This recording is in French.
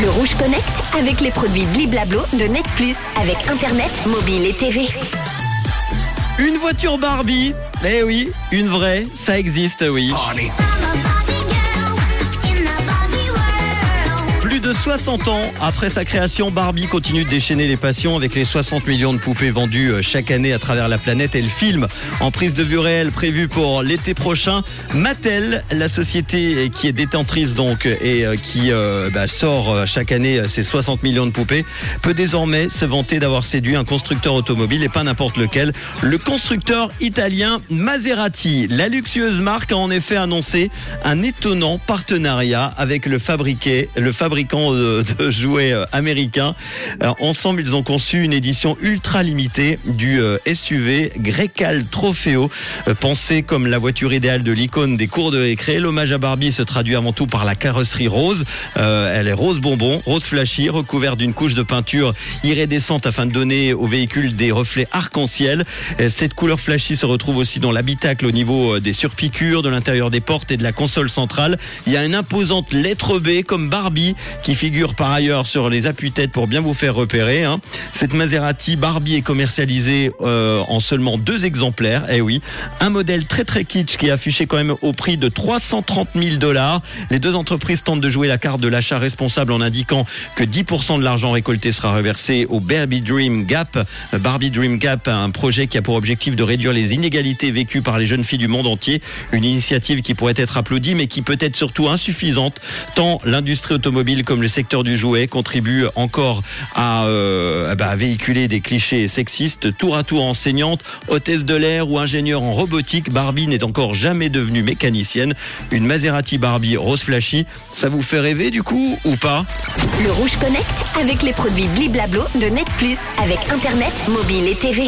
Le Rouge Connect avec les produits Bliblablo de Net Plus avec Internet, mobile et TV. Une voiture Barbie Eh oui, une vraie, ça existe, oui. 60 ans après sa création, Barbie continue de déchaîner les passions avec les 60 millions de poupées vendues euh, chaque année à travers la planète et le film en prise de vue réelle prévu pour l'été prochain. Mattel, la société qui est détentrice donc et euh, qui euh, bah, sort chaque année ses 60 millions de poupées, peut désormais se vanter d'avoir séduit un constructeur automobile et pas n'importe lequel, le constructeur italien Maserati. La luxueuse marque a en effet annoncé un étonnant partenariat avec le le fabricant de, de jouets euh, américain. Alors, ensemble, ils ont conçu une édition ultra limitée du euh, SUV Grecal Trofeo, euh, pensé comme la voiture idéale de l'icône des cours de récré. L'hommage à Barbie se traduit avant tout par la carrosserie rose. Euh, elle est rose bonbon, rose flashy, recouverte d'une couche de peinture iridescente afin de donner au véhicule des reflets arc-en-ciel. Euh, Cette couleur flashy se retrouve aussi dans l'habitacle au niveau euh, des surpiqûres, de l'intérieur des portes et de la console centrale. Il y a une imposante lettre B comme Barbie qui figure par ailleurs sur les appuis-têtes pour bien vous faire repérer. hein. Cette Maserati Barbie est commercialisée euh, en seulement deux exemplaires. Eh oui, un modèle très très kitsch qui est affiché quand même au prix de 330 000 dollars. Les deux entreprises tentent de jouer la carte de l'achat responsable en indiquant que 10% de l'argent récolté sera reversé au Barbie Dream Gap. Barbie Dream Gap, un projet qui a pour objectif de réduire les inégalités vécues par les jeunes filles du monde entier. Une initiative qui pourrait être applaudie mais qui peut être surtout insuffisante tant l'industrie automobile comme le secteur du jouet contribuent encore à, euh, bah, à véhiculer des clichés sexistes. Tour à tour enseignante, hôtesse de l'air ou ingénieure en robotique, Barbie n'est encore jamais devenue mécanicienne. Une Maserati Barbie rose flashy, ça vous fait rêver du coup ou pas? Le Rouge Connect avec les produits Bliblablo de Net Plus avec Internet, mobile et TV.